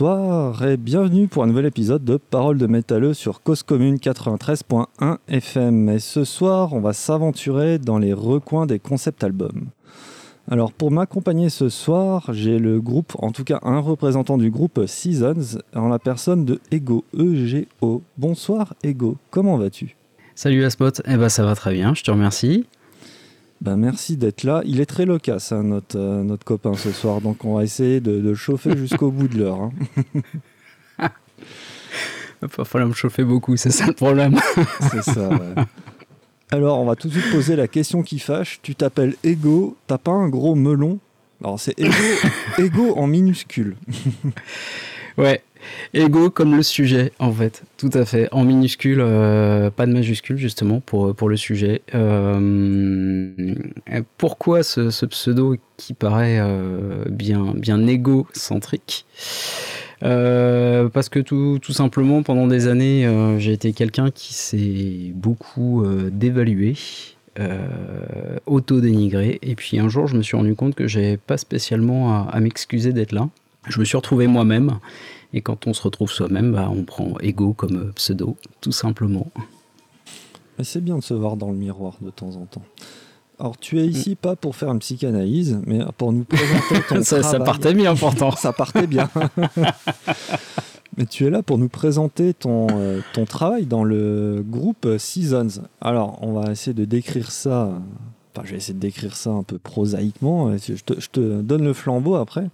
Bonsoir et bienvenue pour un nouvel épisode de Parole de métalleux sur Cause Commune 93.1 FM. Et ce soir, on va s'aventurer dans les recoins des concept albums. Alors pour m'accompagner ce soir, j'ai le groupe, en tout cas un représentant du groupe Seasons, en la personne de Ego, E-G-O. Bonsoir Ego, comment vas-tu? Salut Aspot, eh ben ça va très bien, je te remercie. Ben merci d'être là. Il est très loquace, hein, notre, euh, notre copain ce soir, donc on va essayer de, de le chauffer jusqu'au bout de l'heure. Hein. Il va falloir me chauffer beaucoup, c'est ça le problème. C'est ça, ouais. Alors, on va tout de suite poser la question qui fâche. Tu t'appelles Ego, t'as pas un gros melon? Alors, c'est Ego, Ego en minuscule. Ouais, ego comme le sujet en fait, tout à fait, en minuscule, euh, pas de majuscule justement pour, pour le sujet. Euh, pourquoi ce, pseudo qui paraît euh, bien, bien égocentrique? Euh, parce que tout, tout, simplement, pendant des années, euh, j'ai été quelqu'un qui s'est beaucoup euh, dévalué, auto-dénigré. Et puis un jour, je me suis rendu compte que j'avais pas spécialement à m'excuser d'être là. Je me suis retrouvé moi-même. Et quand on se retrouve soi-même, bah, on prend ego comme pseudo, tout simplement. C'est bien de se voir dans le miroir de temps en temps. Alors, tu es ici pas pour faire une psychanalyse, mais pour nous présenter ton ça, travail. ça partait bien pourtant. ça partait bien. mais tu es là pour nous présenter ton, euh, ton travail dans le groupe Seasons. Alors, on va essayer de décrire ça. Enfin, je vais essayer de décrire ça un peu prosaïquement. Je te, je te donne le flambeau après.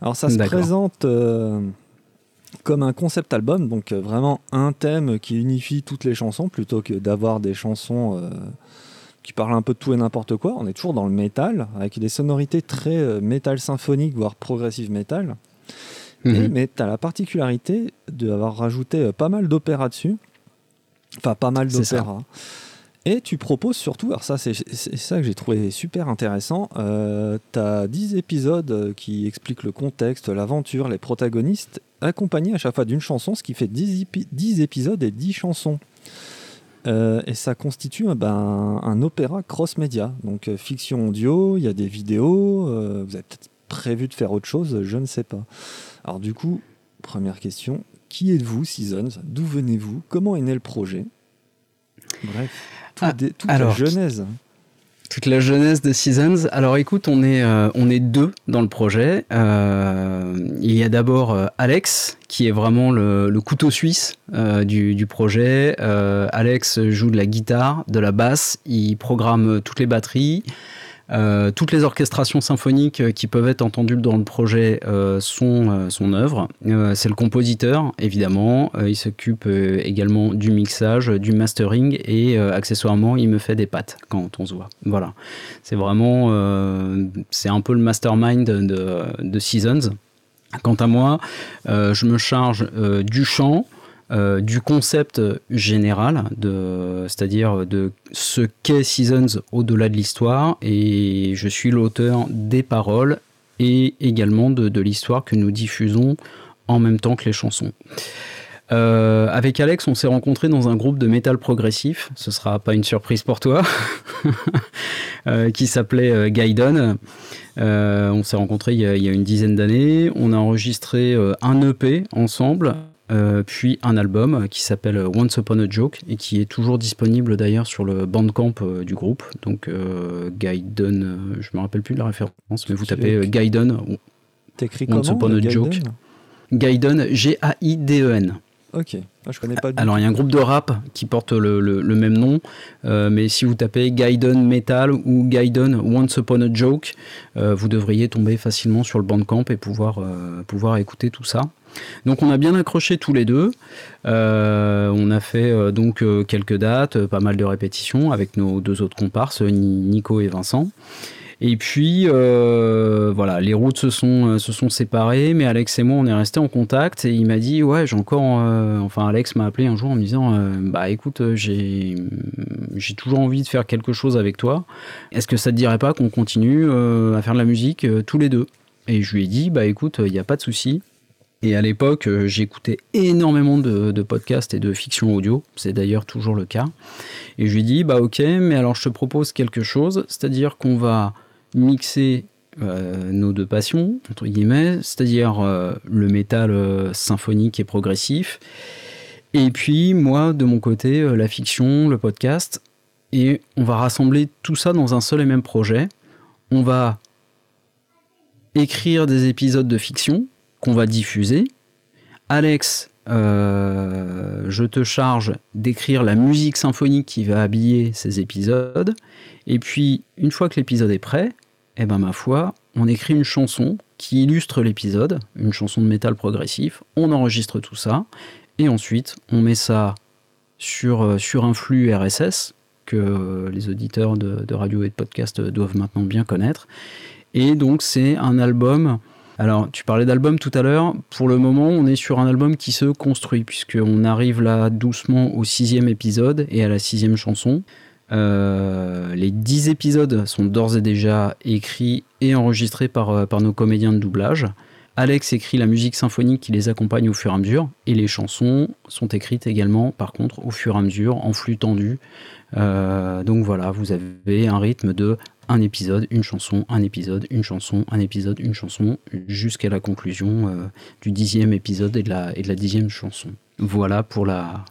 Alors, ça se présente euh, comme un concept album, donc euh, vraiment un thème qui unifie toutes les chansons plutôt que d'avoir des chansons euh, qui parlent un peu de tout et n'importe quoi. On est toujours dans le métal, avec des sonorités très euh, métal symphonique, voire progressive métal. Mhm. Mais tu as la particularité d'avoir rajouté pas mal d'opéras dessus. Enfin, pas mal d'opéras. Et tu proposes surtout, alors ça c'est ça que j'ai trouvé super intéressant, tu as 10 épisodes euh, qui expliquent le contexte, l'aventure, les protagonistes, accompagnés à chaque fois d'une chanson, ce qui fait 10, épi- 10 épisodes et 10 chansons. Euh, et ça constitue euh, ben, un opéra cross-média, donc fiction audio, il y a des vidéos, vous avez peut-être prévu de faire autre chose, je ne sais pas. Alors du coup, première question, qui êtes-vous Seasons? D'où venez-vous? Comment est né le projet? Bref, tout Ah, toute alors, la genèse. Toute la jeunesse de Seasons. Alors écoute, on est, euh, on est deux dans le projet. Euh, il y a d'abord euh, Alex, qui est vraiment le, le couteau suisse euh, du, du projet. Alex joue de la guitare, de la basse, il programme toutes les batteries. Euh, toutes les orchestrations symphoniques euh, qui peuvent être entendues dans le projet euh, sont son œuvre. C'est le compositeur, évidemment. Il s'occupe également du mixage, du mastering et accessoirement, il me fait des pattes quand on se voit. Voilà. C'est vraiment, c'est un peu le mastermind de, Seasons. Quant à moi, je me charge du chant, euh, du concept général, c'est-à-dire de ce qu'est Seasons au-delà de l'histoire, et je suis l'auteur des paroles et également de, l'histoire que nous diffusons en même temps que les chansons. Euh, avec Alex, on s'est rencontrés dans un groupe de métal progressif, ce sera pas une surprise pour toi, euh, qui s'appelait euh, on s'est rencontrés il y, a, une dizaine d'années. On a enregistré un EP ensemble, euh, puis un album qui s'appelle Once Upon a Joke et qui est toujours disponible d'ailleurs sur le bandcamp euh, du groupe. Donc euh, Gaiden, euh, je me rappelle plus de la référence, mais vous tapez Gaiden, T'écris Once comment Upon a Gaiden Joke? Gaiden, G-A-I-D-E-N. Ok, Ah, je connais pas Alors il y a un groupe de rap qui porte le, le- le même nom, euh, mais si vous tapez Gaiden Metal ou Gaiden Once Upon a Joke, euh, vous devriez tomber facilement sur le bandcamp et pouvoir, euh, pouvoir écouter tout ça. Donc on a bien accroché tous les deux. Euh, on a fait euh, donc euh, quelques dates, pas mal de répétitions avec nos deux autres comparses, Ni- Nico et Vincent. Et puis voilà, les routes se sont, séparées, mais Alex et moi on est restés en contact et il m'a dit ouais j'ai encore, enfin Alex m'a appelé un jour en me disant bah écoute j'ai j'ai toujours envie de faire quelque chose avec toi. Est-ce que ça te dirait pas qu'on continue à faire de la musique tous les deux? Et je lui ai dit bah écoute il n'y a pas de souci. Et à l'époque, euh, j'écoutais énormément de, de podcasts et de fiction audio. C'est d'ailleurs toujours le cas. Et je lui ai dit, bah ok, mais alors je te propose quelque chose, c'est-à-dire qu'on va mixer nos deux passions, entre guillemets, c'est-à-dire le métal symphonique et progressif, et puis moi, de mon côté, la fiction, le podcast, et on va rassembler tout ça dans un seul et même projet. On va écrire des épisodes de fiction qu'on va diffuser. Alex, euh, je te charge d'écrire la musique symphonique qui va habiller ces épisodes. Et puis, une fois que l'épisode est prêt, eh ben ma foi, on écrit une chanson qui illustre l'épisode, une chanson de métal progressif. On enregistre tout ça. Et ensuite, on met ça sur, euh, sur un flux RSS que les auditeurs de, radio et de podcast doivent maintenant bien connaître. Et donc c'est un album. Alors tu parlais d'album tout à l'heure. Pour le moment, on est sur un album qui se construit puisqu'on arrive là doucement au sixième épisode et à la sixième chanson. Euh, les dix épisodes sont d'ores et déjà écrits et enregistrés par, euh, par nos comédiens de doublage. Alex écrit la musique symphonique qui les accompagne au fur et à mesure, et les chansons sont écrites également, par contre, au fur et à mesure, en flux tendu. Euh, donc voilà, vous avez un rythme de un épisode, une chanson, un épisode, une chanson, un épisode, une chanson, jusqu'à la conclusion euh, du dixième épisode et de, la, et de la dixième chanson. Voilà pour la,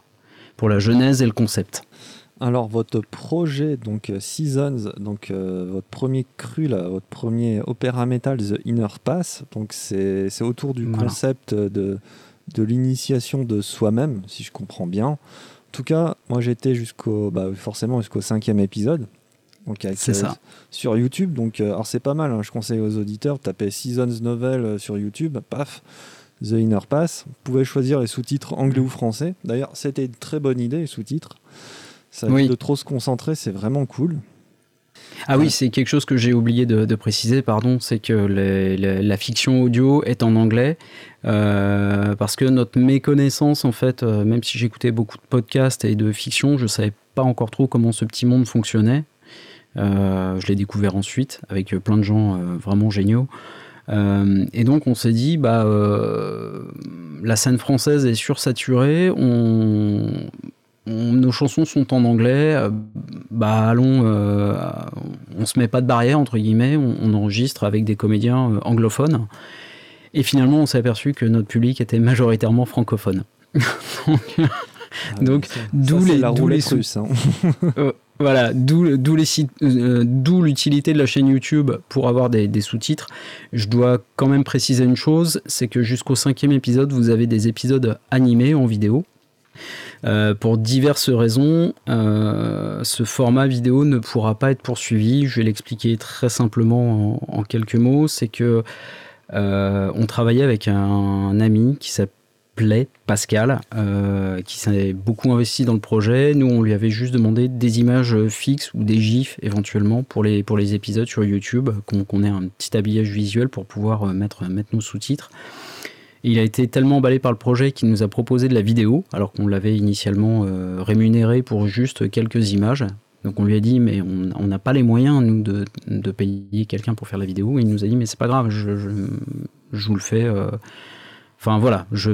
pour la genèse et le concept. Alors votre projet, donc euh, Seasons, donc euh, votre premier cru, là, votre premier opéra metal, The Inner Pass, donc c'est autour du concept de, de l'initiation de soi-même, si je comprends bien. En tout cas, moi j'étais jusqu'au, bah, forcément jusqu'au cinquième épisode. Donc c'est ça. Euh, sur YouTube, donc alors c'est pas mal. Hein, je conseille aux auditeurs de taper Seasons Novel sur YouTube, paf. The Inner Pass. Vous pouvez choisir les sous-titres anglais ou français. D'ailleurs, c'était une très bonne idée, les sous-titres. Ça de trop se concentrer, c'est vraiment cool. Ah oui, c'est quelque chose que j'ai oublié de, préciser, pardon, c'est que la fiction audio est en anglais, euh, parce que notre méconnaissance, en fait, euh, même si j'écoutais beaucoup de podcasts et de fiction, je ne savais pas encore trop comment ce petit monde fonctionnait. Euh, je l'ai découvert ensuite, avec plein de gens vraiment géniaux. et donc on s'est dit, bah, la scène française est sursaturée, on, nos chansons sont en anglais, euh, bah allons, euh, on se met pas de barrière entre guillemets, on, enregistre avec des comédiens euh, anglophones. Et finalement, on s'est aperçu que notre public était majoritairement francophone. donc, ah, d'où les, hein. Voilà, d'où d'où l'utilité de la chaîne YouTube pour avoir des, sous-titres. Je dois quand même préciser une chose, c'est que jusqu'au cinquième épisode, vous avez des épisodes animés en vidéo. Euh, pour diverses raisons, euh, ce format vidéo ne pourra pas être poursuivi. Je vais l'expliquer très simplement en, quelques mots. C'est que euh, on travaillait avec un, ami qui s'appelait Pascal, qui s'est beaucoup investi dans le projet. Nous, on lui avait juste demandé des images fixes ou des gifs éventuellement pour les, pour les épisodes sur YouTube, qu'on ait un petit habillage visuel pour pouvoir mettre, mettre nos sous-titres il a été tellement emballé par le projet qu'il nous a proposé de la vidéo, alors qu'on l'avait initialement euh, rémunéré pour juste quelques images. Donc on lui a dit, mais on n'a pas les moyens, nous, de, payer quelqu'un pour faire la vidéo. Il nous a dit, mais c'est pas grave, je, vous le fais. Euh. Enfin voilà, je,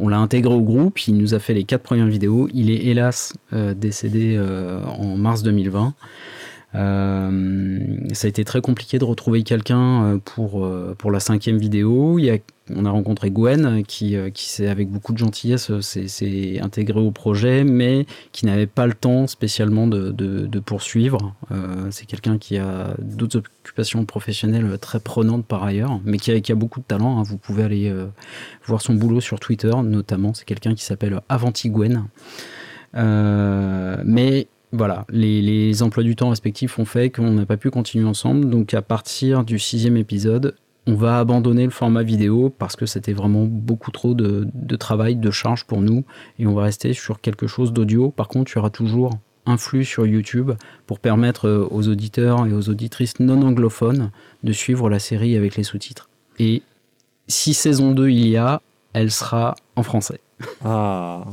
on l'a intégré au groupe, il nous a fait les quatre premières vidéos. Il est hélas euh, décédé en mars 2020. Euh, ça a été très compliqué de retrouver quelqu'un euh, pour, euh, pour la cinquième vidéo. Il y a, on a rencontré Gwen qui, qui s'est avec beaucoup de gentillesse s'est intégré au projet, mais qui n'avait pas le temps spécialement de, poursuivre. C'est quelqu'un qui a d'autres occupations professionnelles très prenantes par ailleurs, mais qui a, qui a beaucoup de talent. Hein. Vous pouvez aller voir son boulot sur Twitter, notamment. C'est quelqu'un qui s'appelle Avanti Gwen. mais voilà, les, emplois du temps respectifs ont fait qu'on n'a pas pu continuer ensemble. Donc à partir du sixième épisode, on va abandonner le format vidéo parce que c'était vraiment beaucoup trop de, travail, de charge pour nous. Et on va rester sur quelque chose d'audio. Par contre, il y aura toujours un flux sur YouTube pour permettre euh, aux auditeurs et aux auditrices non anglophones de suivre la série avec les sous-titres. Et si saison 2 il y a, elle sera en français. Ah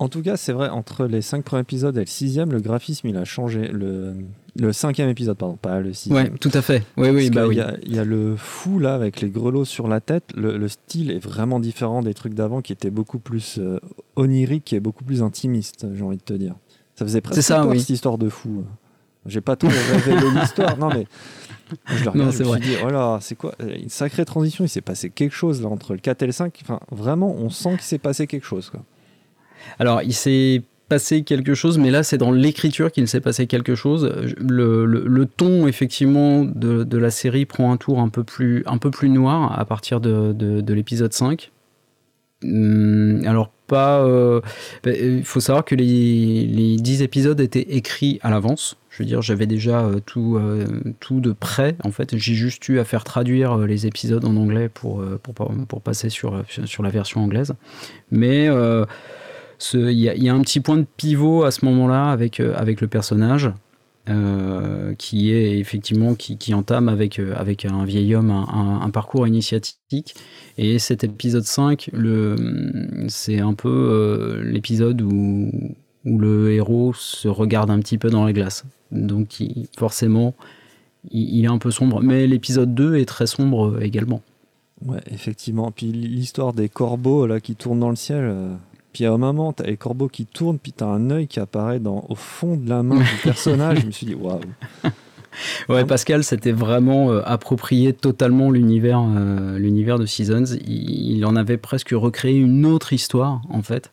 en tout cas, c'est vrai, entre les cinq premiers épisodes et le sixième, le graphisme, il a changé. Le, le cinquième épisode, pardon, pas le sixième. Oui, tout à fait. Oui, oui, bah oui. Il y, a le fou, là, avec les grelots sur la tête. Le, style est vraiment différent des trucs d'avant qui étaient beaucoup plus euh, oniriques et beaucoup plus intimistes, j'ai envie de te dire. Ça faisait presque ça, peur, cette histoire de fou. J'ai pas tout révélé l'histoire. Non, mais je le regarde, Non, je me suis dit, voilà, c'est quoi euh, Une sacrée transition. Il s'est passé quelque chose là entre le 4 et le 5. Enfin, vraiment, on sent qu'il s'est passé quelque chose. Quoi. Alors, il s'est passé quelque chose, mais là, c'est dans l'écriture qu'il s'est passé quelque chose. Le, ton, effectivement, de, la série prend un tour un peu plus, noir à partir de, de- de l'épisode 5. Hum, alors, pas. euh, bah, Il faut savoir que les, les 10 épisodes étaient écrits à l'avance. Je veux dire, j'avais déjà euh, tout, euh, tout de prêt. En fait, j'ai juste eu à faire traduire les épisodes en anglais pour, pour, pour passer sur, sur la version anglaise. Mais. Il y, a- un petit point de pivot à ce moment-là avec, euh, avec le personnage euh, qui est effectivement qui, qui entame avec, euh, avec un vieil homme un, parcours initiatique et cet épisode 5 le, c'est un peu l'épisode où, où le héros se regarde un petit peu dans la glace donc forcément il, est un peu sombre mais l'épisode 2 est très sombre également Ouais, effectivement. Puis l'histoire des corbeaux là qui tournent dans le ciel. Puis à un moment, t'as les corbeaux qui tournent, puis t'as un œil qui apparaît dans, au fond de la main du personnage. je me suis dit, waouh. Ouais, Pascal s'était vraiment euh, approprié totalement l'univers, euh, l'univers de Seasons. Il, il en avait presque recréé une autre histoire en fait,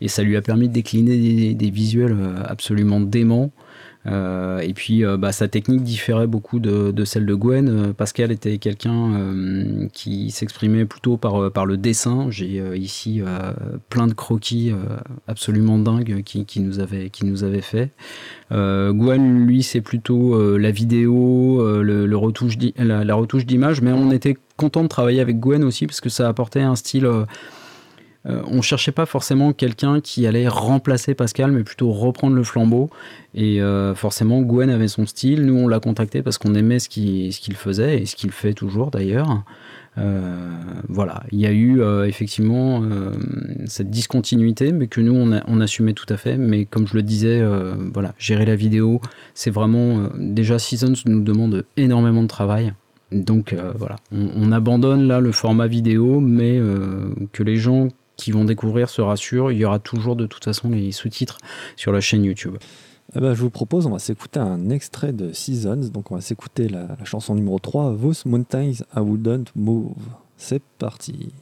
et ça lui a permis de décliner des, des visuels euh, absolument déments. Euh, et puis, euh, bah, sa technique différait beaucoup de, celle de Gwen. Euh, Pascal était quelqu'un qui s'exprimait plutôt par, le dessin. J'ai ici plein de croquis absolument dingues qui, nous avait, qui nous avait fait. Gwen, lui, c'est plutôt la vidéo, le, retouche la, la retouche d'image, mais on était content de travailler avec Gwen aussi parce que ça apportait un style. Euh, on cherchait pas forcément quelqu'un qui allait remplacer Pascal, mais plutôt reprendre le flambeau. Et euh, forcément, Gwen avait son style. Nous, on l'a contacté parce qu'on aimait ce qu'il faisait et ce qu'il fait toujours d'ailleurs. Euh, voilà, il y a eu euh, effectivement cette discontinuité, mais que nous on, a- assumait tout à fait. Mais comme je le disais, voilà, gérer la vidéo, c'est vraiment déjà Seasons nous demande énormément de travail. Donc voilà, on, on abandonne là le format vidéo, mais que les gens qui vont découvrir se rassurent, il y aura toujours de toute façon les sous-titres sur la chaîne YouTube. Eh ben, je vous propose, on va s'écouter un extrait de Seasons. Donc, on va s'écouter la, chanson numéro 3, Those Mountains I Wouldn't Move. C'est parti.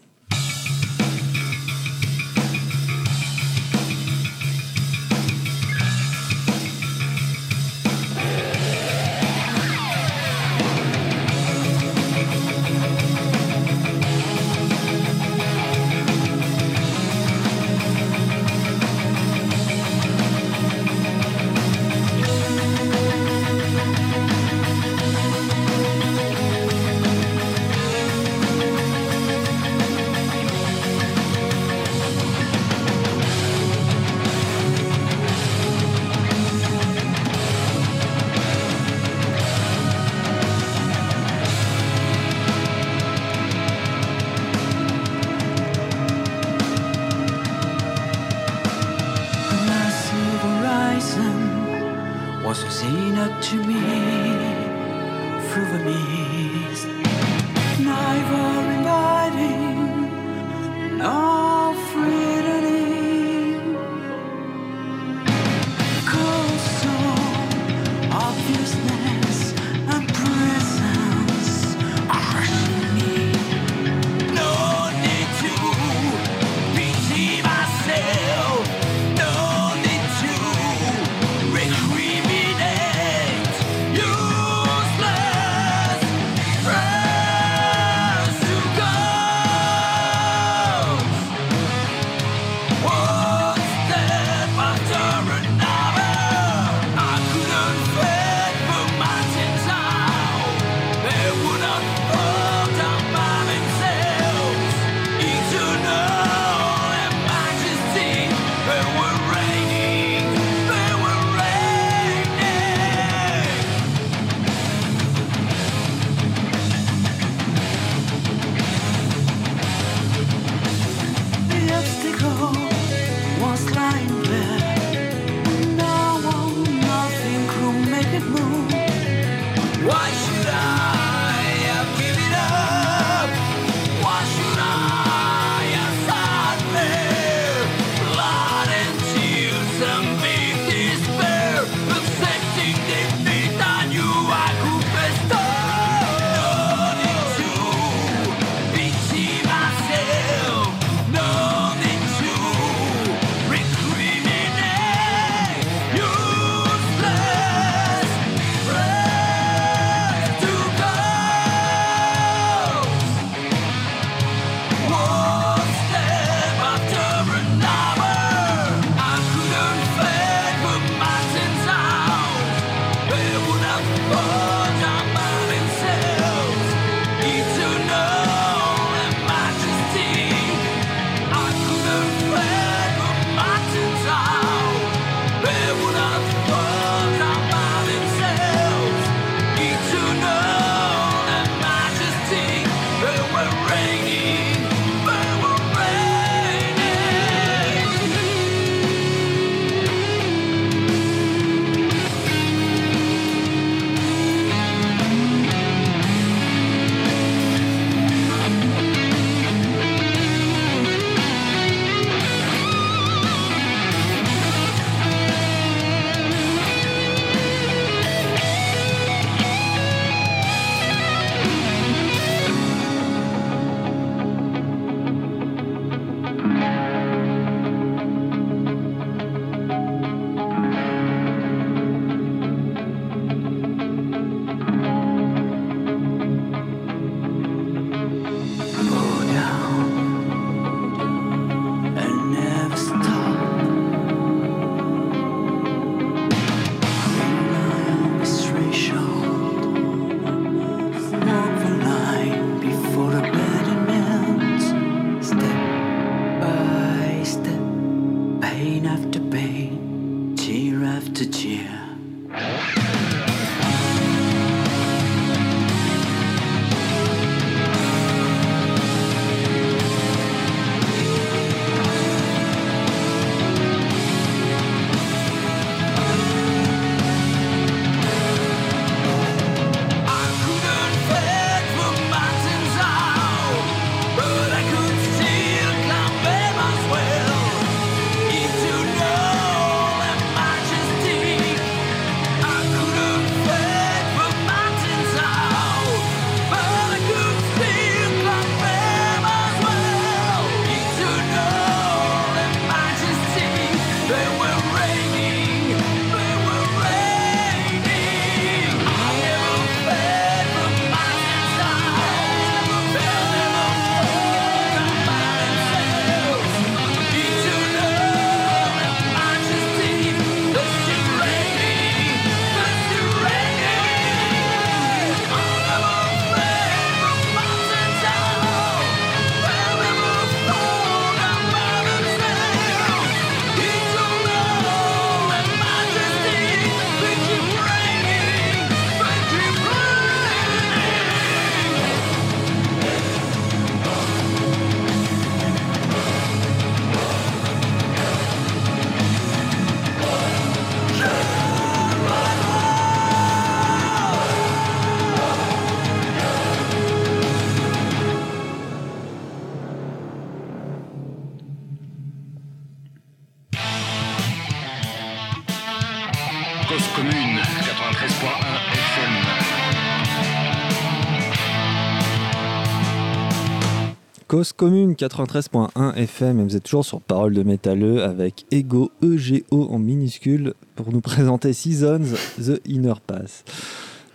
Commune 93.1 FM et vous êtes toujours sur Parole de métalleux avec Ego EGO en minuscule pour nous présenter Seasons The Inner Pass.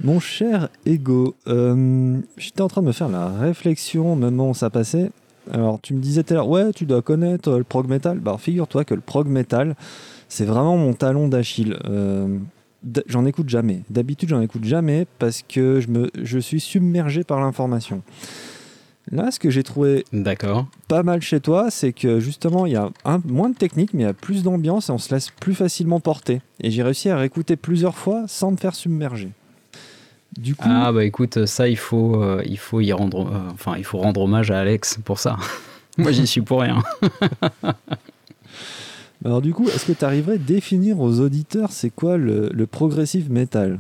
Mon cher Ego, euh, j'étais en train de me faire la réflexion au moment où ça passait. Alors tu me disais tout à l'heure, ouais tu dois connaître euh, le prog metal. Bah figure-toi que le prog metal, c'est vraiment mon talon d'Achille. Euh, j'en écoute jamais. D'habitude j'en écoute jamais parce que je, me, je suis submergé par l'information. Là, ce que j'ai trouvé D'accord. pas mal chez toi, c'est que justement, il y a un, moins de technique, mais il y a plus d'ambiance et on se laisse plus facilement porter. Et j'ai réussi à réécouter plusieurs fois sans me faire submerger. Du coup, Ah bah écoute, ça il faut, euh, il faut y rendre, euh, enfin il faut rendre hommage à Alex pour ça. Moi j'y suis pour rien. alors du coup, est-ce que tu arriverais à définir aux auditeurs c'est quoi le, le progressive metal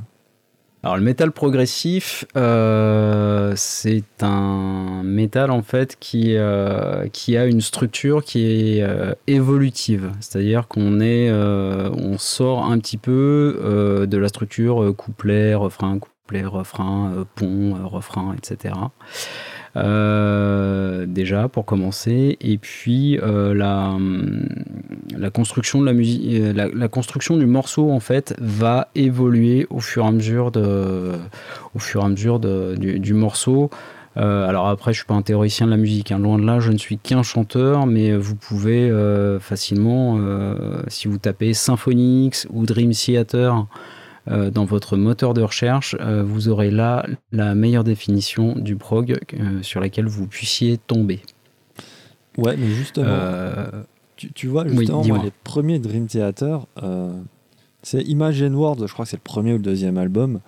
Alors le métal progressif, euh, c'est un métal en fait qui, euh, qui a une structure qui est euh, évolutive, c'est-à-dire qu'on est, euh, on sort un petit peu euh, de la structure couplet, refrain, couplet, refrain, pont, refrain, etc. Euh, déjà pour commencer, et puis euh, la, hum, la construction de la musique, euh, la, construction du morceau en fait va évoluer au fur et à mesure de, au fur et à mesure de- du, morceau. Alors après, je suis pas un théoricien de la musique, hein, loin de là, je ne suis qu'un chanteur, mais vous pouvez facilement, si vous tapez Symphonix ou Dream Theater dans votre moteur de recherche, euh, vous aurez là la meilleure définition du prog euh, sur laquelle vous puissiez tomber. Ouais, mais justement, Euh, tu, tu vois, oui, justement, moi, les premiers Dream Theater, euh, c'est Imagine World, je crois que c'est le premier ou le deuxième album.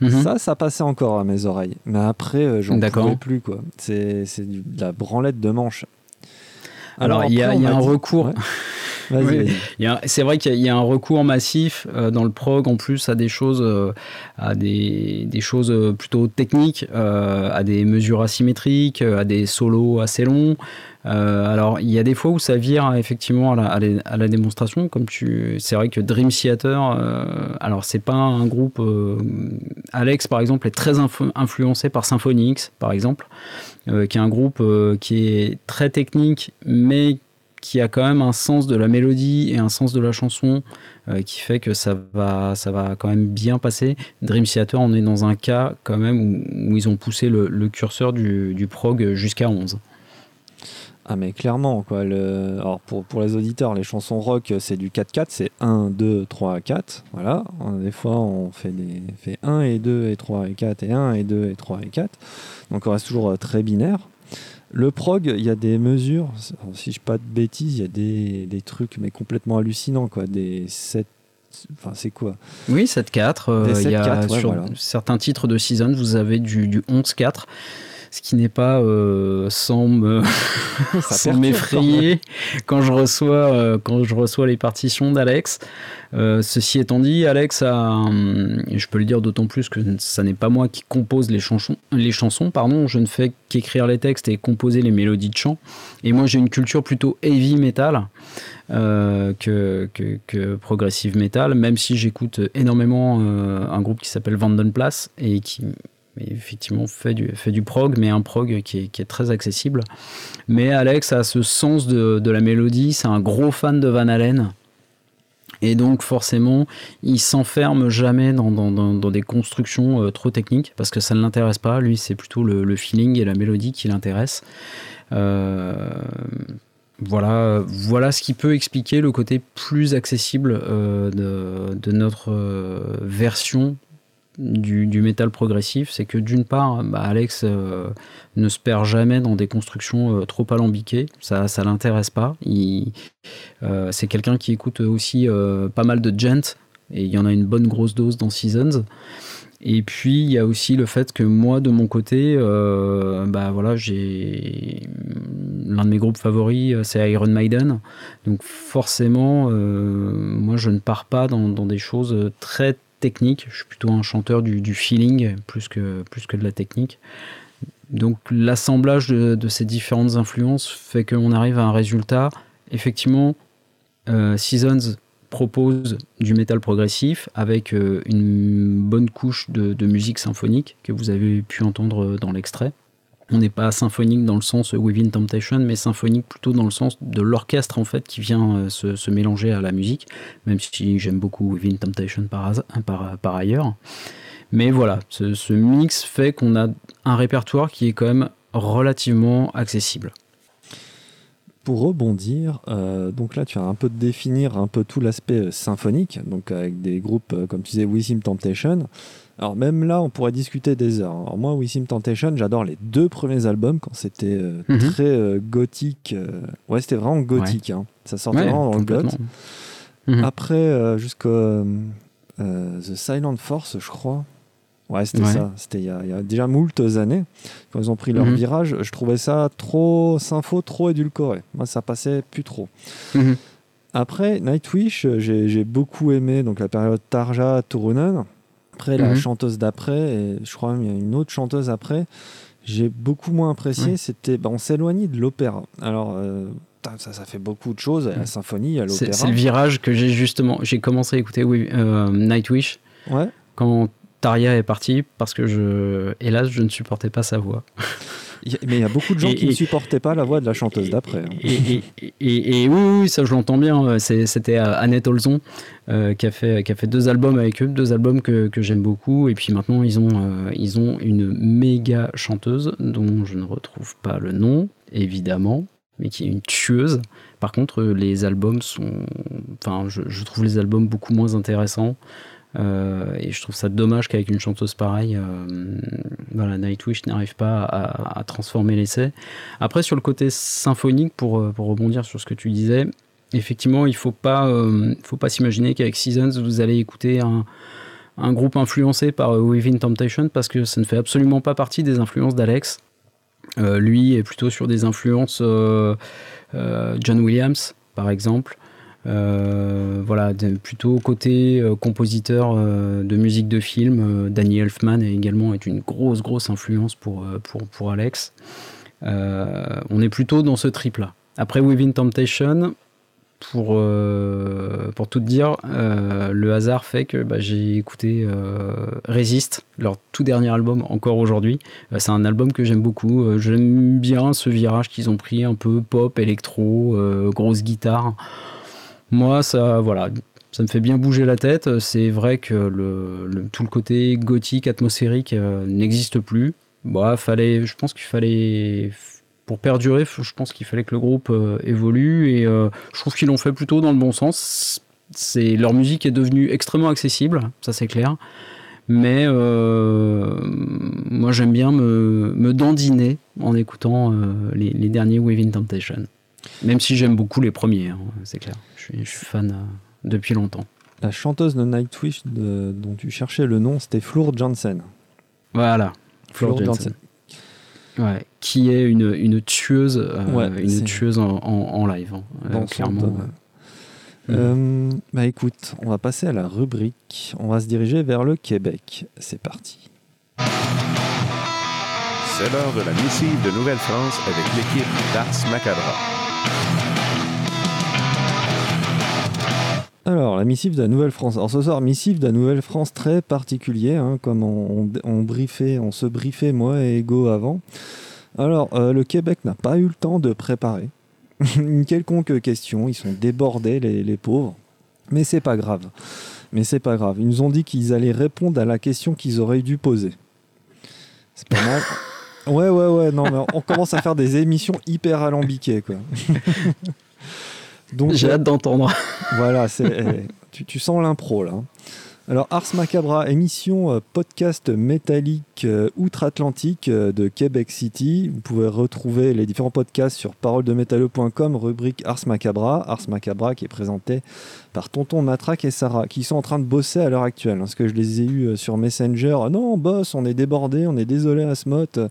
mhm. Ça, ça passait encore à mes oreilles. Mais après, euh, j'en pouvais plus, quoi. C'est de la branlette de manche. Alors, il y y a un dit- recours. Ouais. Oui. C'est vrai qu'il y a- il y, a un recours massif euh, dans le prog en plus à des choses, euh, à des, des choses euh, plutôt techniques, euh, à des mesures asymétriques, à des solos assez longs. Alors il y a des fois où ça vire effectivement à la, à la- à la démonstration, comme tu. C'est vrai que Dream Theater, alors c'est pas un groupe. Alex par exemple est très influ- influencé par Symphonix par exemple, euh, qui est un groupe euh, qui est très technique mais qui a quand même un sens de la mélodie et un sens de la chanson euh, qui fait que ça va, ça va quand même bien passer. Dream Theater, on est dans un cas quand même où, ils ont poussé le, le curseur du, du prog jusqu'à 11. Ah mais clairement quoi. Le... Alors pour, pour les auditeurs, les chansons rock c'est du 4-4, c'est 1, 2, 3, 4. Voilà. Des fois on fait, des... fait 1 et 2 et 3 et 4 et 1 et 2 et 3 et 4. Donc on reste toujours euh, très binaire. Le prog, il y a des mesures, si je dis pas de bêtises, il y a des, des trucs mais complètement hallucinants quoi, des 7 enfin c'est quoi? Oui, 7-4. euh, Des il y a 7-4, ouais, sur voilà. certains titres de Season, vous avez du, du 11-4. Ce qui n'est pas euh, sans me sans m'effrayer quand je reçois euh, quand je reçois les partitions d'Alex. Euh, ceci étant dit, Alex a, hum, je peux le dire d'autant plus que ça n'est pas moi qui compose les chansons, les chansons, pardon, je ne fais qu'écrire les textes et composer les mélodies de chant. Et moi, j'ai une culture plutôt heavy metal euh, que, que, que progressive metal, même si j'écoute énormément euh, un groupe qui s'appelle Vandenplas et qui effectivement fait du, prog, mais un prog qui est, très accessible. Mais Alex a ce sens de, la mélodie, c'est un gros fan de Van Halen. Et donc forcément, il s'enferme jamais dans, des constructions euh, trop techniques parce que ça ne l'intéresse pas. Lui, c'est plutôt le, feeling et la mélodie qui l'intéresse. Euh, voilà, ce qui peut expliquer le côté plus accessible euh, de, notre version du, métal progressif. C'est que d'une part, bah, Alex euh, ne se perd jamais dans des constructions euh, trop alambiquées. Ça, ça l'intéresse pas. Euh, c'est quelqu'un qui écoute aussi pas mal de gent et il y en a une bonne grosse dose dans Seasons. Et puis il y a aussi le fait que moi de mon côté, bah voilà, j'ai l'un de mes groupes favoris, c'est Iron Maiden. Donc forcément, moi je ne pars pas dans des choses très techniques. Je suis plutôt un chanteur du, feeling plus que de la technique. Donc l'assemblage de, ces différentes influences fait qu'on arrive à un résultat. Effectivement, euh, Seasons propose du métal progressif avec euh, une bonne couche de, musique symphonique que vous avez pu entendre dans l'extrait. On n'est pas symphonique dans le sens euh, Within Temptation, mais symphonique plutôt dans le sens de l'orchestre en fait qui vient euh, se, mélanger à la musique, même si j'aime beaucoup Within Temptation par, ailleurs. Mais voilà, ce, mix fait qu'on a un répertoire qui est quand même relativement accessible. Pour rebondir, euh, donc là tu as un peu de définir un peu tout l'aspect symphonique, donc avec des groupes comme tu disais Wissim Temptation. Alors même là on pourrait discuter des heures. Alors moi Wissim Temptation j'adore les deux premiers albums quand c'était euh, Mhm. très euh, gothique. euh, Ouais c'était vraiment gothique, hein. ça sortait Ouais, vraiment dans le gut. Mhm. Après jusqu'au euh, The Silent Force je crois. Ouais c'était Ouais. ça, c'était il y, a- il y a déjà moult années quand ils ont pris leur Mhm. virage. Je trouvais ça trop sympho, trop édulcoré. Moi ça passait plus trop. Après, Nightwish, j'ai j'ai beaucoup aimé donc la période Tarja Turunen. Après, la Mhm. chanteuse d'après, et je crois qu'il y a une autre chanteuse après, j'ai beaucoup moins apprécié. C'était, bah, on s'éloignait de l'opéra. Alors, euh, ça, ça fait beaucoup de choses. Il la symphonie, il l'opéra. c'est le virage que j'ai justement. J'ai commencé à écouter oui, euh, Nightwish Ouais. quand Taria est partie parce que je, hélas, je ne supportais pas sa voix. Mais il y a beaucoup de gens Et- qui ne supportaient pas la voix de la chanteuse d'après. hein. Et, oui, oui, ça je l'entends bien. C'est- C'était euh, Annette Olson euh, qui, a fait, qui a fait deux albums avec eux, deux albums que, que j'aime beaucoup. Et puis maintenant, ils ont, euh, ils ont une méga chanteuse dont je ne retrouve pas le nom, évidemment, mais qui est une tueuse. Par contre, euh, les albums sont. Enfin, je, je trouve les albums beaucoup moins intéressants. Euh, et je trouve ça dommage qu'avec une chanteuse pareille, euh, Nightwish n'arrive pas à, transformer l'essai. Après, sur le côté symphonique, pour, euh, pour rebondir sur ce que tu disais, effectivement, il ne faut pas, s'imaginer qu'avec Seasons, vous allez écouter un, un groupe influencé par Within Temptation, parce que ça ne fait absolument pas partie des influences d'Alex. Lui est plutôt sur des influences John Williams, par exemple. Euh, voilà, plutôt côté euh, compositeur euh, de musique de film, Danny Elfman est également est une grosse grosse influence pour, pour, pour Alex. On est plutôt dans ce trip là. Après Within Temptation, pour, pour tout dire, le hasard fait que bah, j'ai écouté euh, Resist, leur tout dernier album encore aujourd'hui. C'est un album que j'aime beaucoup. J'aime bien ce virage qu'ils ont pris, un peu pop, électro, grosse guitare. Moi, ça, voilà, ça me fait bien bouger la tête. C'est vrai que le, tout le côté gothique, atmosphérique euh, n'existe plus. Bah, fallait, je pense qu'il fallait, pour perdurer, je pense qu'il fallait que le groupe euh, évolue et euh, je trouve qu'ils l'ont fait plutôt dans le bon sens. C'est leur musique est devenue extrêmement accessible, ça c'est clair. Mais moi, j'aime bien me, me dandiner en écoutant les, les derniers Within Temptation. Même si j'aime beaucoup les premiers, hein, c'est clair. Je suis, je suis fan euh, depuis longtemps. La chanteuse de Nightwish de- dont tu cherchais le nom, c'était Floor Jansen. Voilà. Floor Jansen. Ouais, qui est une, une tueuse, euh, Ouais, une tueuse en, en- en live. hein. Euh, Dans clairement. bah écoute, on va passer à la rubrique. On va se diriger vers le Québec. C'est parti. C'est l'heure de la missive de Nouvelle-France avec l'équipe d'Ars Macabra. Alors, la missive de la Nouvelle-France. Alors ce soir, missive de la Nouvelle-France très particulier, hein, comme on, briefait, on se briefait moi et Ego avant. Alors, euh, le Québec n'a pas eu le temps de préparer une quelconque question. Ils sont débordés, les, les pauvres. Mais c'est pas grave. Mais c'est pas grave. Ils nous ont dit qu'ils allaient répondre à la question qu'ils auraient dû poser. C'est pas mal. Ouais, ouais, ouais. Non, mais on commence à faire des émissions hyper alambiquées, quoi. Donc, J'ai hâte d'entendre. voilà, c'est, eh, tu, tu sens l'impro là. Alors, Ars Macabra, émission euh, podcast métallique euh, outre-Atlantique euh, de Québec City. Vous pouvez retrouver les différents podcasts sur paroledemetalle.com, rubrique Ars Macabra. Ars Macabra qui est présenté par Tonton Matraque et Sarah, qui sont en train de bosser à l'heure actuelle. parce que je les ai eus sur Messenger? Ah non, boss, on est débordé, on est désolé, Asmot. euh,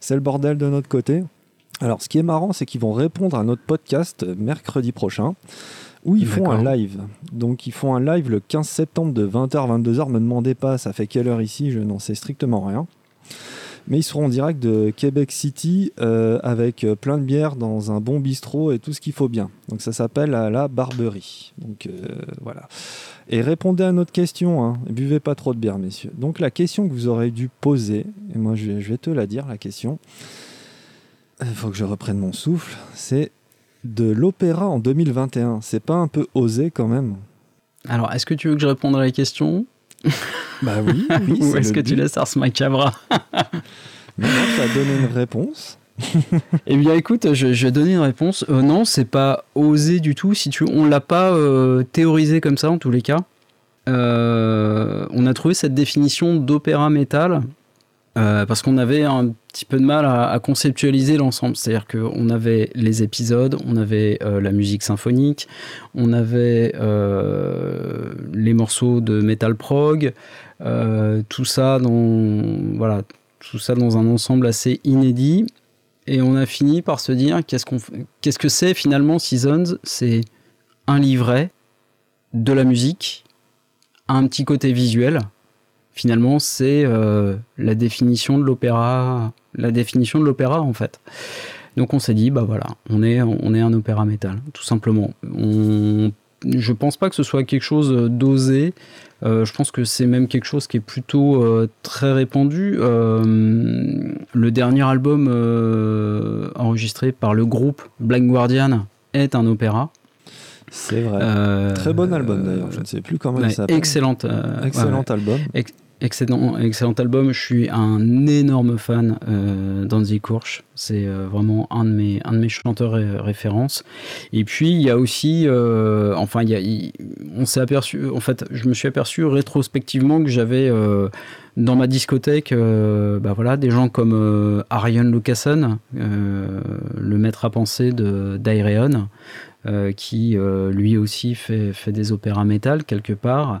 C'est le bordel de notre côté. Alors, ce qui est marrant, c'est qu'ils vont répondre à notre podcast mercredi prochain, où ils font un live. Donc, ils font un live le 15 septembre de 20h à 22h. Me demandez pas, ça fait quelle heure ici, je n'en sais strictement rien. Mais ils seront en direct de Québec City euh, avec euh, plein de bières dans un bon bistrot et tout ce qu'il faut bien. Donc, ça s'appelle à la Barberie. Donc, euh, voilà. Et répondez à notre question. Hein. Buvez pas trop de bière, messieurs. Donc, la question que vous aurez dû poser, et moi, je vais, je vais te la dire, la question. Il faut que je reprenne mon souffle. C'est de l'opéra en 2021. C'est pas un peu osé quand même? Alors, est-ce que tu veux que je réponde à la question? Bah oui, oui. Ou est-ce que tu laisses Ars Macabra? Non, non, tu as donné une réponse. Eh bien, écoute, je, je vais donner une réponse. Euh, non, c'est pas osé du tout. Si tu, on l'a pas euh, théorisé comme ça en tous les cas. Euh, on a trouvé cette définition d'opéra métal parce qu'on avait un petit peu de mal à, conceptualiser l'ensemble. C'est-à-dire qu'on avait les épisodes, on avait euh, la musique symphonique, on avait euh, les morceaux de metal prog, euh, tout ça dans voilà, tout ça dans un ensemble assez inédit. Et on a fini par se dire qu'est-ce qu'on, qu'est-ce que c'est finalement Seasons? C'est un livret, de la musique, un petit côté visuel. Finalement, c'est la définition de l'opéra, la définition de l'opéra en fait. Donc on s'est dit bah voilà, on est on est un opéra métal, tout simplement. On, je pense pas que ce soit quelque chose d'osé. Euh, je pense que c'est même quelque chose qui est plutôt euh, très répandu. Euh, le dernier album euh, enregistré par le groupe Black Guardian est un opéra. C'est vrai. Euh, Très bon album d'ailleurs. Je ne sais plus comment il s'appelle. euh, Excellent ouais, album. Excellent, excellent album. Je suis un énorme fan euh, d'Andy. C'est euh, vraiment un de mes, un de mes chanteurs ré- références. Et puis il y a aussi, euh, enfin, il y a, on s'est aperçu, en fait, je me suis aperçu rétrospectivement que j'avais euh, dans ma discothèque, bah voilà, des gens comme Arion Lucassen, le maître à penser de d'Aireon, euh, qui euh, lui aussi fait, des opéras métal quelque part.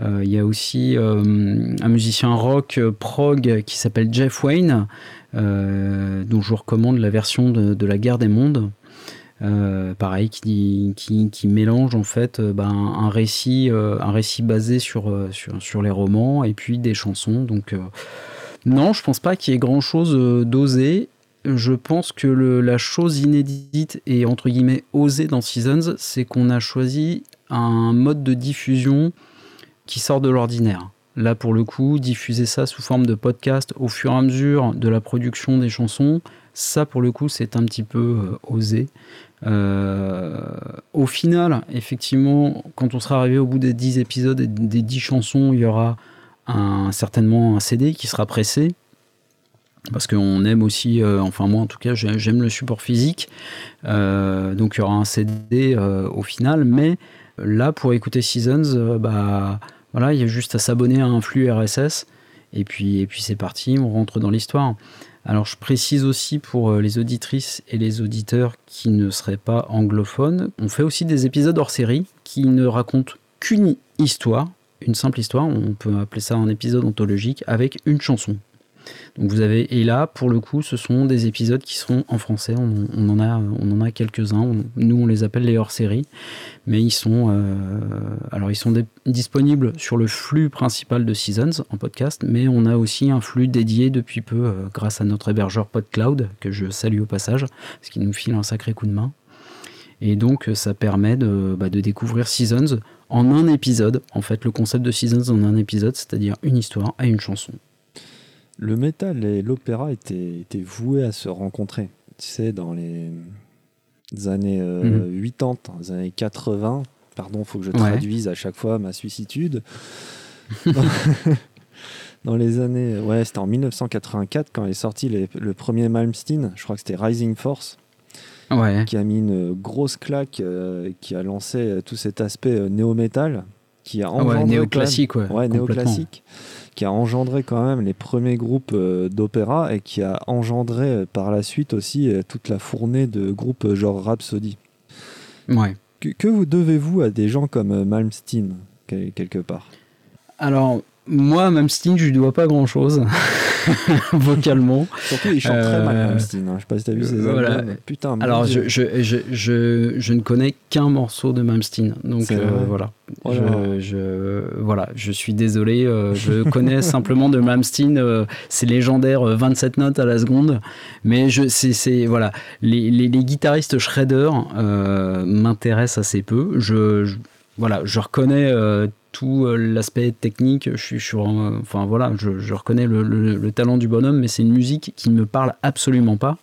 Euh, Il y a aussi un musicien rock prog qui s'appelle Jeff Wayne, dont je vous recommande la version de, La Guerre des Mondes. Pareil, qui, mélange en fait ben, un, récit, basé sur, les romans et puis des chansons. Donc, non, je pense pas qu'il y ait grand chose d'osé. Je pense que la chose inédite et entre guillemets osée dans Seasons, c'est qu'on a choisi un mode de diffusion qui sort de l'ordinaire. Là, pour le coup, diffuser ça sous forme de podcast au fur et à mesure de la production des chansons, ça, pour le coup, c'est un petit peu euh, osé. Euh, au final, effectivement, quand on sera arrivé au bout des 10 épisodes et des 10 chansons, il y aura certainement un CD qui sera pressé. Parce qu'on aime aussi, euh, enfin moi en tout cas, j'ai- j'aime le support physique. Euh, donc il y aura un CD euh, au final. Mais là, pour écouter Seasons, bah, Voilà, il y a juste à s'abonner à un flux RSS et puis, et puis c'est parti, on rentre dans l'histoire. Alors je précise aussi pour les auditrices et les auditeurs qui ne seraient pas anglophones, on fait aussi des épisodes hors série qui ne racontent qu'une histoire, une simple histoire, on peut appeler ça un épisode anthologique avec une chanson. Vous avez et là pour le coup ce sont des épisodes qui seront en français. On, en a on en a quelques uns. On- nous on les appelle les hors séries, mais ils sont euh, alors ils sont disponibles sur le flux principal de Seasons en podcast, mais on a aussi un flux dédié depuis peu euh, grâce à notre hébergeur PodCloud que je salue au passage, parce qu'il nous file un sacré coup de main. Et donc ça permet de, bah, de découvrir Seasons en un épisode. En fait le concept de Seasons en un épisode, c'est-à-dire une histoire et une chanson. Le métal et l'opéra étaient, étaient voués à se rencontrer. Tu sais, dans les années euh, Mhm. 80, les années 80, pardon, faut que je Ouais. traduise à chaque fois ma suicitude. dans, les années, ouais, c'était en 1984 quand est sorti les- le premier Malmsteen, je crois que c'était Rising Force, Ouais. qui a mis une grosse claque, euh, qui a lancé euh, tout cet aspect néo-métal, qui a Ah engendré ouais, même- ouais. Néoclassique, qui a engendré quand même les premiers groupes euh, d'opéra et qui a engendré euh, par la suite aussi euh, toute la fournée de groupes genre Rhapsody. Ouais. Que, que vous devez-vous à des gens comme Malmsteen, quel- quelque part? Alors, moi, Malmsteen, je lui dois pas grand chose, vocalement. Surtout, il chante très mal, Euh, Malmsteen. hein. Je sais pas si t'as vu ses voilà. albums. Putain, Alors, je, je, je, je, je ne connais qu'un morceau de Malmsteen. Donc, C'est euh, voilà. Oh je, voilà. Je suis désolé. euh, je connais simplement de Malmsteen ces légendaires euh, 27 notes à la seconde. Mais je, c'est, c'est, voilà. Les, les, les guitaristes Shredder m'intéressent assez peu. Je- voilà, je reconnais euh, tout euh, l'aspect technique. Je suis enfin voilà, je, reconnais le, le- le talent du bonhomme, mais c'est une musique qui ne me parle absolument pas.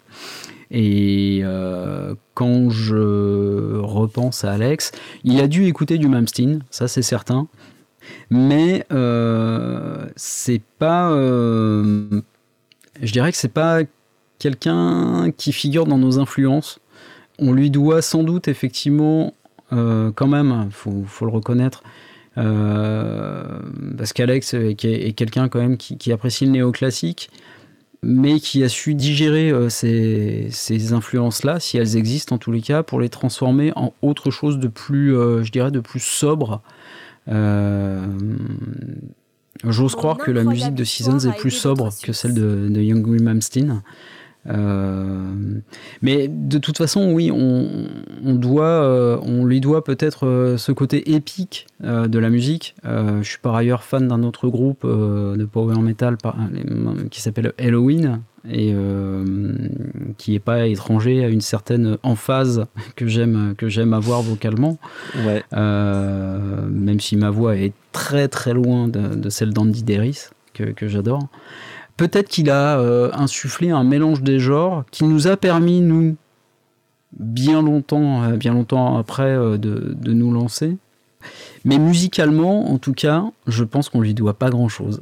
Et euh, quand je repense à Alex, il a dû écouter du Malmsteen, ça c'est certain. Mais c'est pas, je dirais que c'est pas quelqu'un qui figure dans nos influences. On lui doit sans doute effectivement, euh, quand même, faut, faut le reconnaître, euh, parce qu'Alex est, est quelqu'un quand même qui, qui apprécie le néoclassique, mais qui a su digérer euh, ces, ces influences-là, si elles existent en tous les cas, pour les transformer en autre chose de plus, je dirais, de plus sobre. J'ose croire que la musique de Seasons est plus sobre que celle de, de Young Will Malmsteen. Euh, mais de toute façon, oui, on, on doit, euh, on lui doit peut-être euh, ce côté épique de la musique. Je suis par ailleurs fan d'un autre groupe de power metal par- qui s'appelle Halloween et qui est pas étranger à une certaine emphase que j'aime que j'aime avoir vocalement. Ouais, même si ma voix est très très loin de, de celle d'Andy Deris, que, que j'adore. Peut-être qu'il a euh, insufflé un mélange des genres qui nous a permis, nous, bien longtemps, euh, bien longtemps après, euh, de, nous lancer. Mais musicalement, en tout cas, je pense qu'on lui doit pas grand-chose.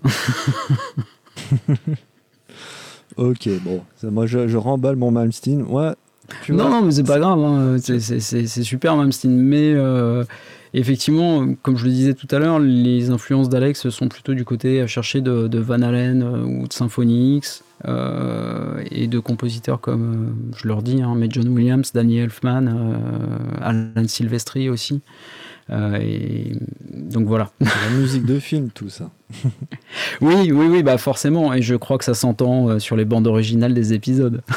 ok, bon. Moi, je, remballe mon Malmsteen. Tu non, non, mais c'est pas grave. hein. C'est- super, Malmsteen. Mais euh, effectivement, comme je le disais tout à l'heure, les influences d'Alex sont plutôt du côté à chercher de, de Van Halen euh, ou de Symphony X euh, et de compositeurs comme, je leur dis, hein, mais John Williams, Danny Elfman, euh, Alan Silvestri aussi. Euh, et donc voilà. La musique de film, tout ça. Oui, oui, oui, bah forcément. Et je crois que ça s'entend sur les bandes originales des épisodes.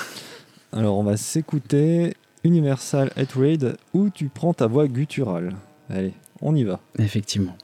Alors, on va s'écouter Universal Hate Raid où tu prends ta voix gutturale. Allez, on y va. Effectivement.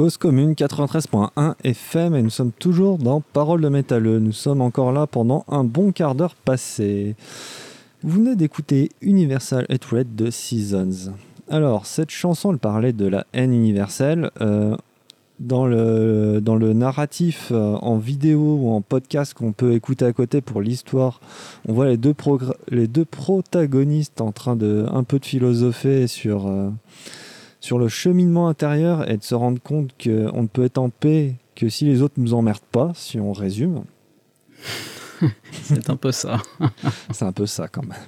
Cause commune 93.1 FM et nous sommes toujours dans Parole de métalleux. Nous sommes encore là pendant un bon quart d'heure passé. Vous venez d'écouter Universal Hatred de Seasons. Alors, cette chanson, elle parlait de la haine universelle. Euh, dans, le, dans le narratif euh, en vidéo ou en podcast qu'on peut écouter à côté pour l'histoire, on voit les deux, les deux protagonistes en train de un peu de philosopher sur, euh, sur le cheminement intérieur et de se rendre compte qu'on ne peut être en paix que si les autres nous emmerdent pas, si on résume. C'est un peu ça. C'est un peu ça quand même.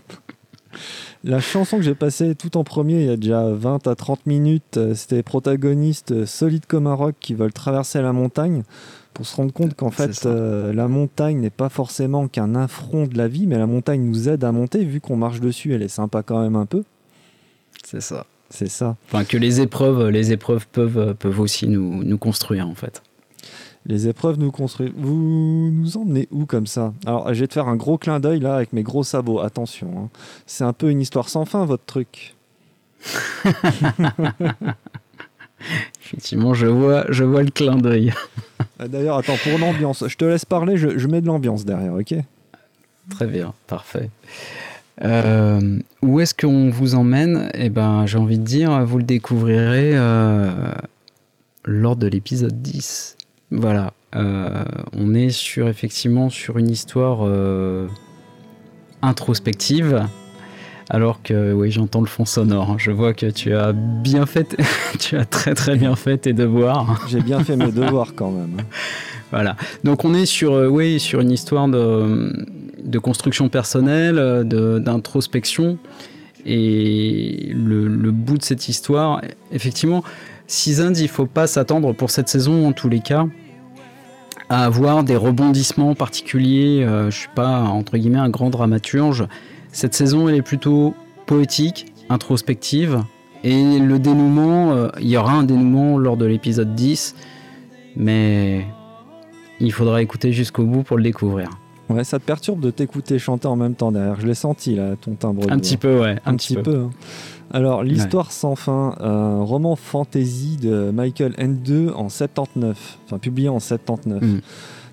La chanson que j'ai passée tout en premier, il y a déjà 20 à 30 minutes, euh, c'était les protagonistes euh, solides comme un roc qui veulent traverser la montagne pour se rendre compte qu'en fait, euh, la montagne n'est pas forcément qu'un affront de la vie, mais la montagne nous aide à monter, vu qu'on marche dessus, elle est sympa quand même un peu. C'est ça. C'est ça. Enfin, que les épreuves, les épreuves peuvent, peuvent aussi nous, nous construire, en fait. Les épreuves nous construisent. Vous nous emmenez où comme ça? Alors, je vais te faire un gros clin d'œil là avec mes gros sabots. Attention, hein. c'est un peu une histoire sans fin, votre truc. Effectivement, je vois, je vois le clin d'œil. Ah, D'ailleurs, attends, pour l'ambiance, je te laisse parler, je, je mets de l'ambiance derrière, ok? Très bien, parfait. Euh, où est-ce qu'on vous emmène Eh ben, j'ai envie de dire, vous le découvrirez euh, lors de l'épisode 10. Voilà. Euh, on est sur effectivement sur une histoire introspective. Alors que oui, j'entends le fond sonore. Je vois que tu as bien fait, tu as très très bien fait tes devoirs. J'ai bien fait mes devoirs quand même. hein. Voilà. Donc on est sur, oui, sur une histoire de, de construction personnelle, euh, d'introspection. Et le, le bout de cette histoire, effectivement, Seasons, il faut pas s'attendre pour cette saison, en tous les cas, à avoir des rebondissements particuliers. Euh, je suis pas, entre guillemets, un grand dramaturge. Cette saison, elle est plutôt poétique, introspective. Et le dénouement, euh, il y aura un dénouement lors de l'épisode 10. Mais il faudra écouter jusqu'au bout pour le découvrir. Ouais, ça te perturbe de t'écouter chanter en même temps derrière. Je l'ai senti là, ton timbre. Un petit peu, ouais. Un, petit peu. hein. Alors, l'histoire sans fin, un roman fantasy de Michael N2 en 79, enfin publié en 79. Mm.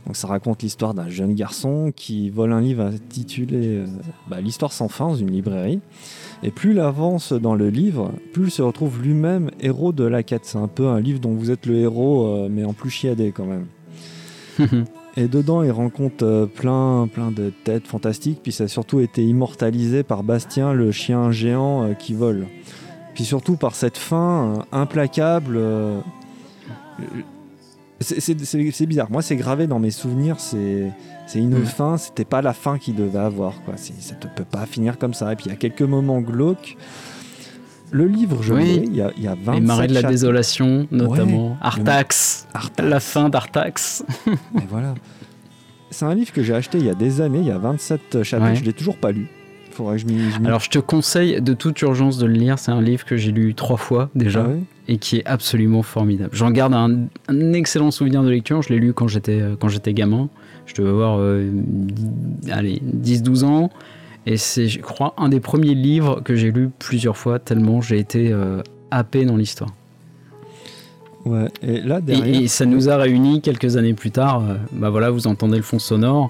Donc, ça raconte l'histoire d'un jeune garçon qui vole un livre intitulé euh, bah, L'histoire sans fin dans une librairie. Et plus il avance dans le livre, plus il se retrouve lui-même héros de la quête. C'est un peu un livre dont vous êtes le héros, euh, mais en plus chiadé quand même. Et dedans, il rencontre euh, plein, plein de têtes fantastiques. Puis ça a surtout été immortalisé par Bastien, le chien géant euh, qui vole. Puis surtout par cette fin euh, implacable. c'est- bizarre. Moi, c'est gravé dans mes souvenirs. C'est une Mm. fin. C'était pas la fin qu'il devait avoir. Quoi. Ça ne peut pas finir comme ça. Et puis il y a quelques moments glauques. Le livre, je Oui. Il y a, il y a 27 Les marais de la chapitres. désolation, notamment. Ouais. Artax. Artax. La fin d'Artax. Et voilà. C'est un livre que j'ai acheté il y a des années, il y a 27 chapitres, Ouais. je l'ai toujours pas lu. Faudrait que je m'y. je Alors je te conseille de toute urgence de le lire. C'est un livre que j'ai lu trois fois déjà Ah ouais et qui est absolument formidable. J'en garde un, un excellent souvenir de lecture. Je l'ai lu quand j'étais euh, quand j'étais gamin. Je devais avoir euh, dix- allez 10-12 ans. Et c'est, je crois, un des premiers livres que j'ai lu plusieurs fois, tellement j'ai été euh, happé dans l'histoire. Ouais. Et là derrière. et ça nous a réunis quelques années plus tard. euh, bah voilà, vous entendez le fond sonore.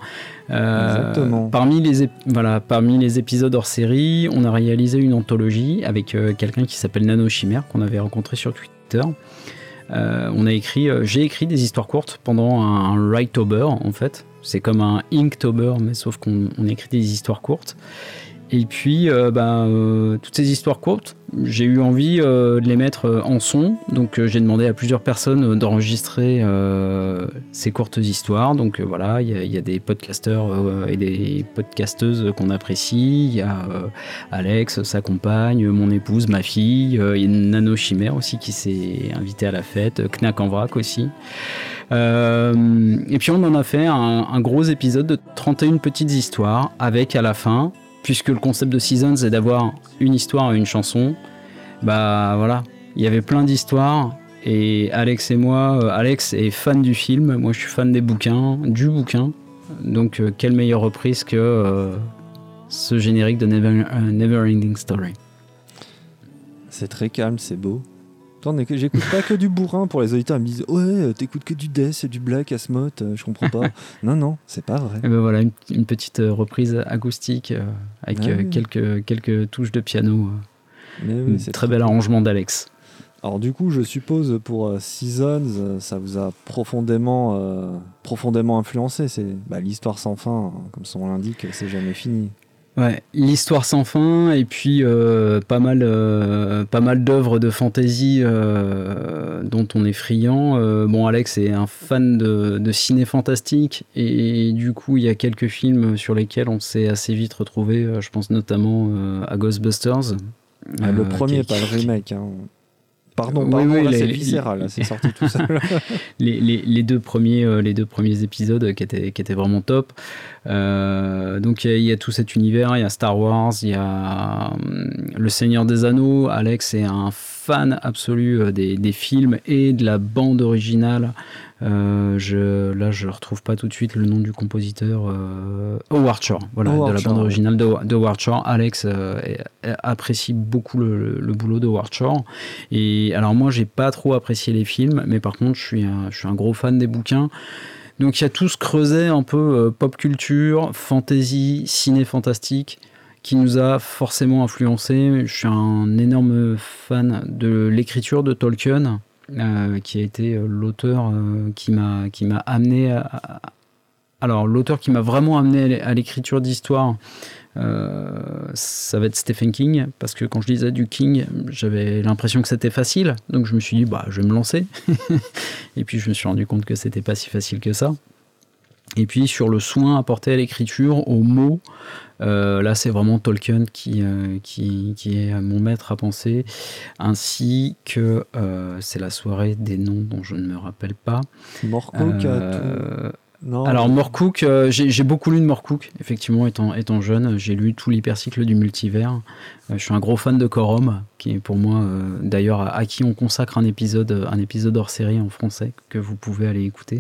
Euh, Exactement. Parmi les, ép- voilà, parmi les épisodes hors série, on a réalisé une anthologie avec euh, quelqu'un qui s'appelle Nano Chimère qu'on avait rencontré sur Twitter. On a écrit, j'ai écrit des histoires courtes pendant un, un Write-Tober en fait. C'est comme un Inktober, mais sauf qu'on on écrit des histoires courtes. Et puis, euh, bah, euh, toutes ces histoires courtes, j'ai eu envie euh, de les mettre en son. Donc, j'ai demandé à plusieurs personnes d'enregistrer ces courtes histoires. Donc, voilà, il y, y a des podcasteurs et des podcasteuses qu'on apprécie. Il y a Alex, sa compagne, mon épouse, ma fille. Il y a Nano Chimère aussi qui s'est invité à la fête. Knack en vrac aussi. Euh, et puis on en a fait un, gros épisode de 31 petites histoires avec à la fin, puisque le concept de Seasons est d'avoir une histoire et une chanson, bah voilà, il y avait plein d'histoires et Alex et moi, euh, Alex est fan du film, moi je suis fan des bouquins, du bouquin, donc euh, quelle meilleure reprise que ce générique de Never, Never Ending Story. C'est très calme, c'est beau. J'écoute pas que du bourrin pour les auditeurs. Ils me disent Ouais, t'écoutes que du death et du black, Asmot, euh, je comprends pas. non, non, c'est pas vrai. Et ben voilà, une, une petite euh, reprise acoustique euh, avec Ah euh, oui. quelques, quelques touches de piano. Mais oui, très bel arrangement d'Alex. Alors du coup, je suppose pour euh, Seasons, ça vous a profondément, euh, profondément influencé. C'est bah, l'histoire sans fin, hein, comme son nom l'indique, c'est jamais fini. Ouais, l'histoire sans fin et puis euh, pas mal, euh, pas mal d'œuvres de fantasy euh, dont on est friand. Bon, Alex est un fan de, de ciné fantastique et, du coup, il y a quelques films sur lesquels on s'est assez vite retrouvé. Je pense notamment à Ghostbusters. Ah, le premier, qui- pas le remake. hein. Pardon, Oui, pardon, oui, là les- c'est viscéral, c'est sorti tout seul. les, les- les deux premiers, euh, les deux premiers épisodes qui étaient, qui étaient vraiment top. Euh, donc il y, y a tout cet univers, il y a Star Wars, il y a hum, Le Seigneur des Anneaux. Alex est un fan absolu euh, des, des films et de la bande originale. Euh, je, là, je retrouve pas tout de suite le nom du compositeur. Euh, Howard Shore, voilà, Howard de la Shore, bande originale de, de Howard Shore. Alex euh, apprécie beaucoup le, le boulot de Howard Shore. Et alors moi, j'ai pas trop apprécié les films, mais par contre, je suis un, je suis un gros fan des bouquins. Donc il y a tout ce creuset un peu euh, pop culture, fantasy, ciné fantastique qui nous a forcément influencé. Je suis un énorme fan de l'écriture de Tolkien, euh, qui a été euh, l'auteur euh, qui m'a qui m'a amené à, alors l'auteur qui m'a vraiment amené à l'é- à l'écriture d'histoire. ça va être Stephen King parce que quand je lisais du King j'avais l'impression que c'était facile donc je me suis dit bah je vais me lancer et puis je me suis rendu compte que c'était pas si facile que ça et puis sur le soin apporté à l'écriture, aux mots, euh, là c'est vraiment Tolkien qui, euh, qui, qui est mon maître à penser, ainsi que euh, c'est la soirée des noms dont je ne me rappelle pas. Morcook. Non, alors euh, j'ai beaucoup lu de Moorcook, effectivement, étant, étant jeune. J'ai lu tout l'hypercycle du multivers. Je suis un gros fan de Corum, qui est pour moi, d'ailleurs, à, à qui on consacre un épisode, un épisode hors série en français, que vous pouvez aller écouter.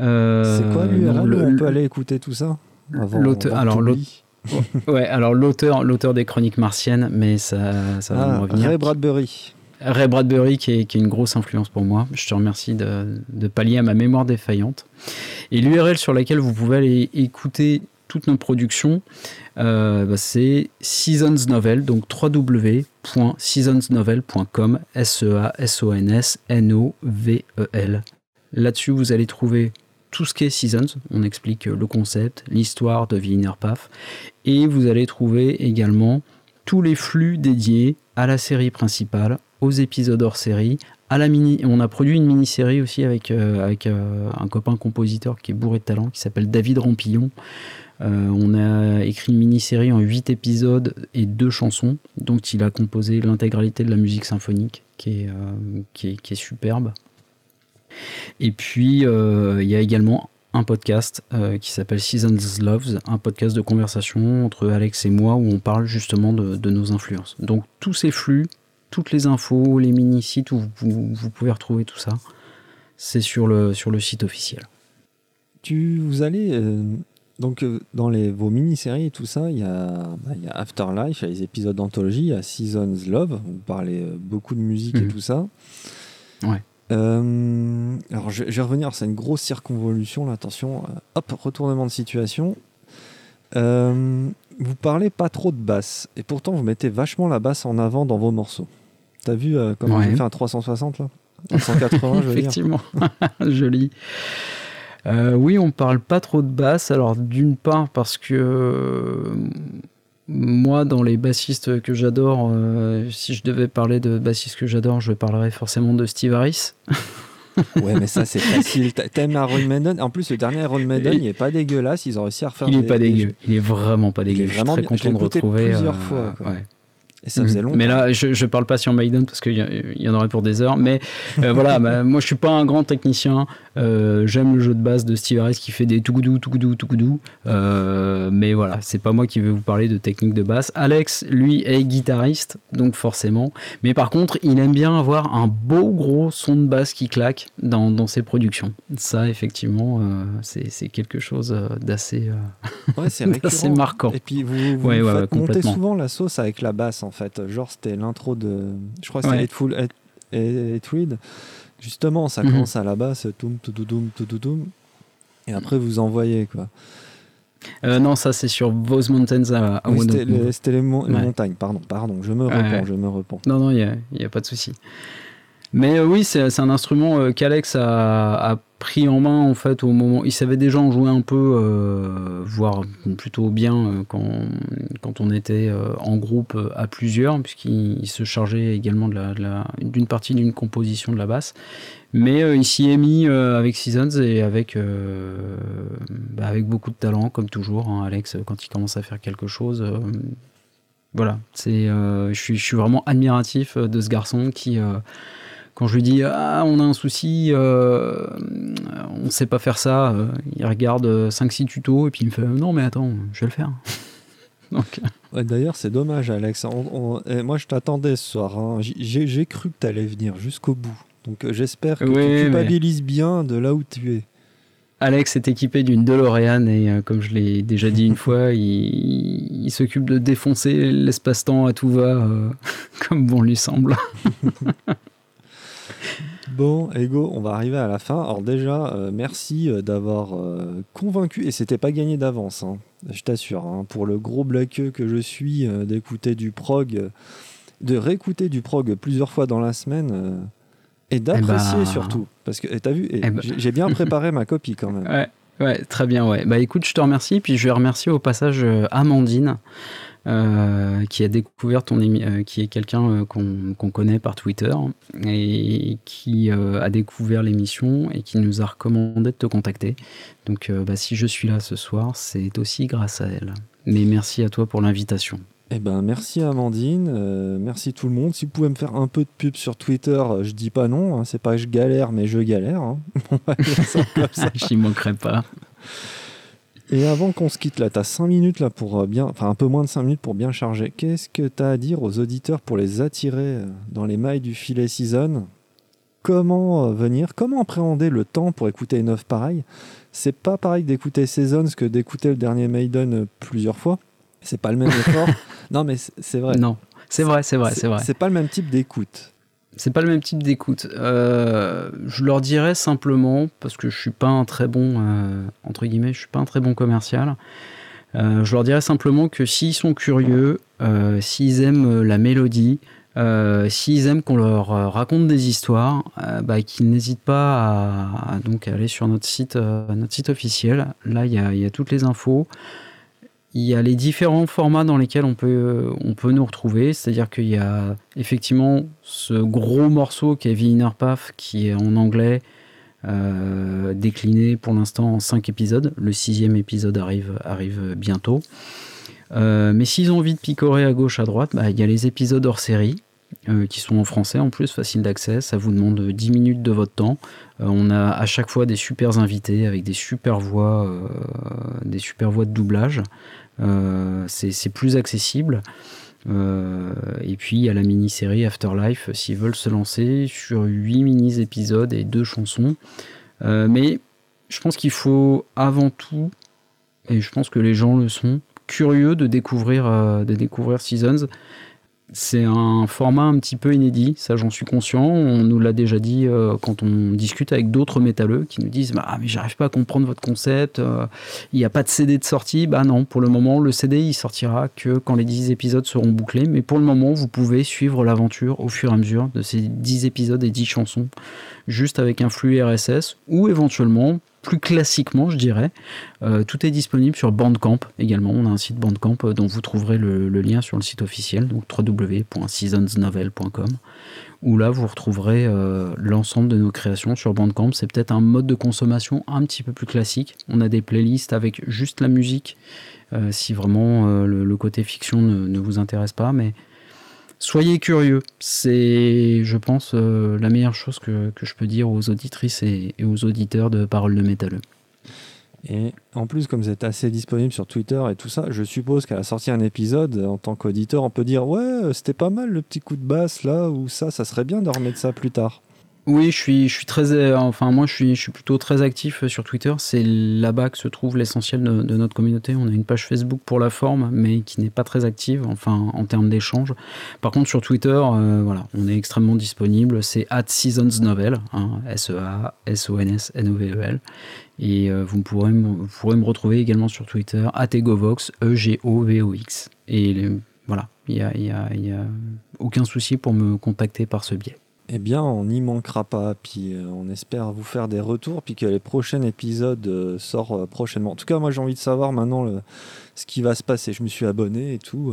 Euh, c'est quoi l'URL le- On peut aller écouter tout ça avant- l'auteur- alors, t'oublies Ouais, alors l'auteur, l'auteur des Chroniques martiennes, mais ça, ça va Ah, me revenir. Ray Bradbury. Ray Bradbury, qui est, qui est une grosse influence pour moi. Je te remercie de, de pallier à ma mémoire défaillante. Et l'URL sur laquelle vous pouvez aller écouter toutes nos productions, euh, bah, c'est Seasons Novel, donc www.seasonsnovel.com, S-E-A-S-O-N-S-N-O-V-E-L. Là-dessus, vous allez trouver tout ce qu'est Seasons. On explique le concept, l'histoire de The Inner Path. Et vous allez trouver également tous les flux dédiés à la série principale, aux épisodes hors série, à la mini. On a produit une mini-série aussi avec, euh, euh, un copain compositeur qui est bourré de talent, qui s'appelle David Rampillon. Euh, on a écrit une mini-série en 8 épisodes et 2 chansons, dont il a composé l'intégralité de la musique symphonique, qui est, euh, qui est, qui est superbe. Et puis, euh, il y a également un podcast euh, qui s'appelle Seasons Loves, un podcast de conversation entre Alex et moi où on parle justement de, de nos influences. Donc tous ces flux, toutes les infos, les mini-sites où vous, pouvez retrouver tout ça, c'est sur le, sur le site officiel. Tu vous allez euh, donc dans les, vos mini-séries et tout ça, il y, a, bah, il y a Afterlife, il y a les épisodes d'anthologie, il y a Seasons Love, vous parlez beaucoup de musique et Mhm. tout ça. Ouais. Euh, alors je, je vais revenir, c'est une grosse circonvolution là, attention. Euh, hop, retournement de situation. Euh, vous parlez pas trop de basse et pourtant vous mettez vachement la basse en avant dans vos morceaux. T'as vu euh, comment Ouais. j'ai fait un 360 là? Un 180 je veux dire. Effectivement, joli. Euh, oui, on parle pas trop de basse. Alors, d'une part, parce que moi, dans les bassistes que j'adore, euh, si je devais parler de bassistes que j'adore, je parlerais forcément de Steve Harris. Ouais, mais ça, c'est facile. T'a- T'aimes Iron Maiden? En plus, le dernier Iron Maiden, Il- est pas dégueulasse. Ils ont réussi à refaire Il est des- pas des- dégueu. Il est vraiment pas dégueu. Je suis très bien. Content de retrouver. plusieurs euh, fois, quoi. ouais. Et ça faisait Mhm. longtemps. Mais là, je, je parle pas sur Maiden parce qu'il y en aurait pour des heures. Mais euh, voilà, bah, moi je suis pas un grand technicien. Euh, J'aime le jeu de base de Steve Harris qui fait des tougoudou, tougoudou, tougoudou. Euh, mais voilà, c'est pas moi qui vais vous parler de technique de basse. Alex, lui, est guitariste, donc forcément. Mais par contre, il aime bien avoir un beau gros son de basse qui claque dans, dans ses productions. Ça, effectivement, euh, c'est quelque chose euh, d'assez Ouais, marquant. Et puis, vous, vous Ouais, ouais, complètement. souvent la sauce avec la basse, en fait. Genre, c'était l'intro de. Je crois que c'est. Hateful, Hatred. Justement, ça Mhm. commence à la basse, toum, toudoum, toudoum, et après vous envoyez quoi. Euh, non, ça c'est sur Vos Mountains à, à Oui, c'était les, c'était les mon- les Ouais. montagnes, pardon, pardon, je me Ouais, ouais. je me réponds. Non, non, il n'y a, a pas de souci. Mais euh, oui, c'est un instrument euh, qu'Alex a, pris en main en fait au moment. Il savait déjà en jouer un peu, euh, voire plutôt bien quand, quand on était en groupe à plusieurs, puisqu'il il se chargeait également d'une partie d'une composition de la basse. Mais il s'y est mis avec Seasons et avec, bah, avec beaucoup de talent, comme toujours. hein, Alex, quand il commence à faire quelque chose, voilà, c'est, je, suis, vraiment admiratif de ce garçon qui, quand je lui dis Ah, on a un souci, euh, on ne sait pas faire ça, euh, il regarde 5-6 tutos et puis il me fait Non, mais attends, je vais le faire. Donc, Ouais, D'ailleurs, c'est dommage, Alex. On- on- eh, moi, je t'attendais ce soir. hein. J'ai cru que tu allais venir jusqu'au bout. Donc, euh, j'espère que Oui, tu mais- culpabilises bien de là où tu es. Alex est équipé d'une DeLorean et euh, comme je l'ai déjà dit une fois, il, il s'occupe de défoncer l'espace-temps à tout va euh, comme bon lui semble. Bon, Ego, on va arriver à la fin. Alors déjà, euh, merci euh, d'avoir euh, convaincu, et c'était pas gagné d'avance, hein, je t'assure, hein, pour le gros blaqueux que je suis, euh, d'écouter du prog, de réécouter du prog plusieurs fois dans la semaine, et d'apprécier ben- surtout. Parce que, t'as vu, Eh ben- j'ai bien préparé ma copie quand même. Ouais, ouais, très bien, ouais. Bah écoute, je te remercie, puis je vais remercier au passage Amandine, euh, qui a découvert ton émi- euh, qui est quelqu'un euh, qu'on connaît par Twitter, et qui a découvert l'émission et qui nous a recommandé de te contacter. Donc bah, si je suis là ce soir, c'est aussi grâce à elle. Mais merci à toi pour l'invitation. Eh ben, merci Amandine, euh, merci tout le monde. Si vous pouvez me faire un peu de pub sur Twitter, je dis pas non. hein, c'est pas que je galère, mais je galère. hein. On va dire ça comme ça. J'y manquerai pas. Et avant qu'on se quitte, là, tu as 5 minutes là pour euh, bien, enfin un peu moins de 5 minutes pour bien charger. Qu'est-ce que tu as à dire aux auditeurs pour les attirer euh, dans les mailles du filet season? Comment euh, venir? Comment appréhender le temps pour écouter une œuvre pareille? C'est pas pareil d'écouter Seasons que d'écouter le dernier Maiden plusieurs fois. C'est pas le même effort. non, mais c'est vrai. Non, c'est vrai, c'est vrai, c'est vrai. C'est pas le même type d'écoute. C'est pas le même type d'écoute. Euh, je leur dirais simplement, parce que je suis pas un très bon, euh, entre guillemets, je suis pas un très bon commercial. euh, je leur dirais simplement que s'ils sont curieux, s'ils aiment la mélodie, s'ils aiment qu'on leur raconte des histoires, bah, qu'ils n'hésitent pas à, donc aller sur notre site, notre site officiel. Là, il y a toutes les infos. Il y a les différents formats dans lesquels on peut, nous retrouver, c'est-à-dire qu'il y a effectivement ce gros morceau qui est Inner qui est en anglais, euh, décliné pour l'instant en 5 épisodes. Le sixième épisode arrive, arrive bientôt. Euh, mais s'ils ont envie de picorer à gauche, à droite, bah, il y a les épisodes hors série. Euh, qui sont en français en plus, facile d'accès. Ça vous demande 10 minutes de votre temps. Euh, on a à chaque fois des super invités avec des super voix, euh, des super voix de doublage. C'est plus accessible. Et puis il y a la mini-série Afterlife s'ils veulent se lancer sur 8 mini-épisodes et 2 chansons. Mais je pense qu'il faut avant tout, et je pense que les gens le sont, curieux de découvrir, de découvrir Seasons. C'est un format un petit peu inédit, ça j'en suis conscient. On nous l'a déjà dit euh, quand on discute avec d'autres métalleux qui nous disent bah, mais j'arrive pas à comprendre votre concept, euh, il n'y a pas de CD de sortie. Bah non, pour le moment, le CD il sortira que quand les 10 épisodes seront bouclés. Mais pour le moment, vous pouvez suivre l'aventure au fur et à mesure de ces 10 épisodes et 10 chansons, juste avec un flux RSS ou éventuellement, plus classiquement, je dirais, euh, tout est disponible sur Bandcamp également. On a un site Bandcamp euh, dont vous trouverez le, lien sur le site officiel, donc www.seasonsnovel.com, où là vous retrouverez euh, l'ensemble de nos créations sur Bandcamp. C'est peut-être un mode de consommation un petit peu plus classique. On a des playlists avec juste la musique, si vraiment le, le côté fiction ne, ne vous intéresse pas, mais soyez curieux. C'est, je pense, euh, la meilleure chose que, je peux dire aux auditrices et, aux auditeurs de Paroles de Métalleux. Et en plus, comme vous êtes assez disponible sur Twitter et tout ça, je suppose qu'à la sortie d'un épisode, en tant qu'auditeur, on peut dire Ouais, c'était pas mal le petit coup de basse là, ou ça, ça serait bien de remettre ça plus tard. Oui, je suis, je suis très, euh, enfin moi je suis, je suis plutôt très actif euh, sur Twitter. C'est là-bas que se trouve l'essentiel de, notre communauté. On a une page Facebook pour la forme, mais qui n'est pas très active, enfin en termes d'échange. Par contre sur Twitter, euh, voilà, on est extrêmement disponible. C'est at Seasons Novel, hein, S E A S O N S N O V E L. Et vous pourrez, me- pourrez me retrouver également sur Twitter at Egovox E G O V O X. Et voilà, il y a, y a- y a aucun souci pour me contacter par ce biais. Eh bien, on n'y manquera pas. Puis euh, on espère vous faire des retours, puis que les prochains épisodes euh, sortent euh, prochainement. En tout cas, moi j'ai envie de savoir maintenant le- ce qui va se passer. Je me suis abonné et tout.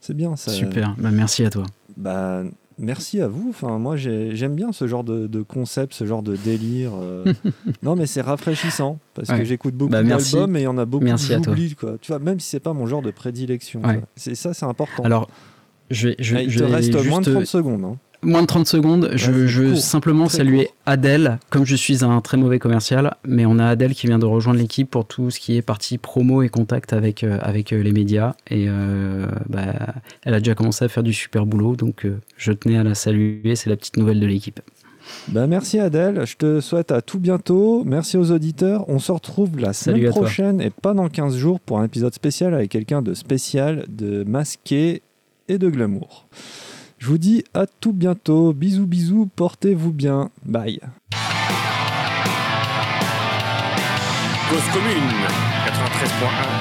c'est bien. Ça, Super, bah, merci à toi. Bah, merci à vous. Enfin, moi j'ai- j'aime bien ce genre de, de concept, ce genre de délire. non, mais c'est rafraîchissant parce que j'écoute beaucoup Bah, d'albums et il y en a beaucoup Merci à toi. quoi. Tu vois, même si c'est pas mon genre de prédilection. Ouais. C'est ça, c'est important. Alors, je vais, je, Ah, il je te vais reste moins de juste- 30 secondes. hein. Moins de 30 secondes, je, Vas-y, je veux simplement très saluer court. Adèle, comme je suis un très mauvais commercial, mais on a Adèle qui vient de rejoindre l'équipe pour tout ce qui est partie promo et contact avec, euh, avec euh, les médias. Et euh, bah, elle a déjà commencé à faire du super boulot, donc euh, je tenais à la saluer, c'est la petite nouvelle de l'équipe. Bah, merci Adèle, je te souhaite à tout bientôt. Merci aux auditeurs. On se retrouve la Salut semaine toi. prochaine et pas dans 15 jours pour un épisode spécial avec quelqu'un de spécial, de masqué et de glamour. Je vous dis à tout bientôt. Bisous, bisous, portez-vous bien. Bye. Cause commune 93.1